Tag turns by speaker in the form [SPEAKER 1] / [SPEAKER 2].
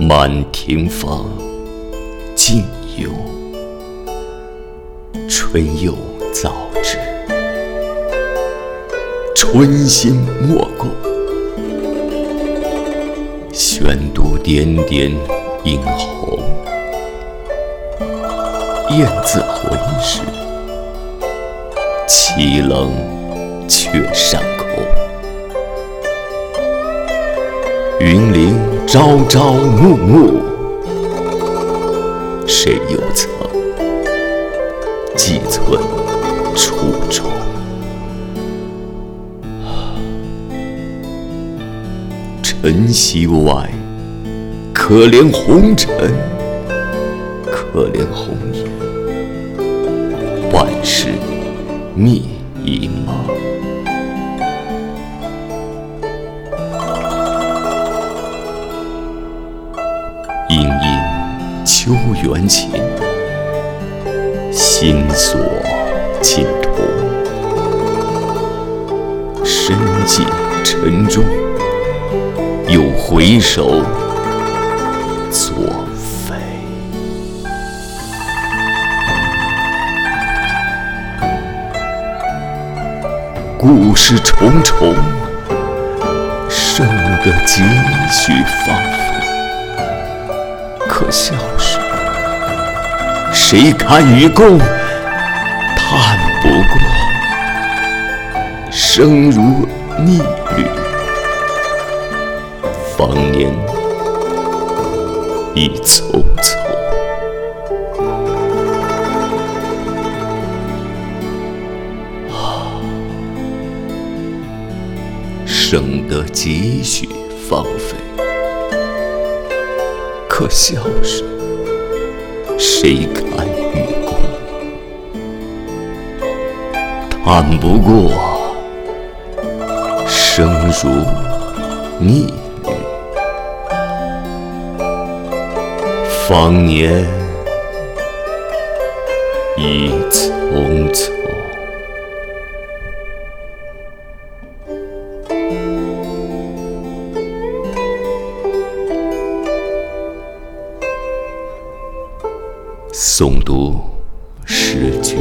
[SPEAKER 1] 满庭芳，尽有春又早至，春心莫共。悬独点点映红，雁字回时，凄冷却上空。云林朝朝暮暮，谁又曾寄存初衷？晨曦外，可怜红尘，可怜红颜，万事觅一梦。殷秋园情，心锁尽图，身尽沉重。又回首作废。故事重重，生得几许芳菲。可笑是，谁堪与共？叹不过，生如逆旅。芳年已匆匆，啊，生得几许芳菲。可笑是，谁堪与共？叹不过，生如逆。旅。方年已匆匆，诵读诗句。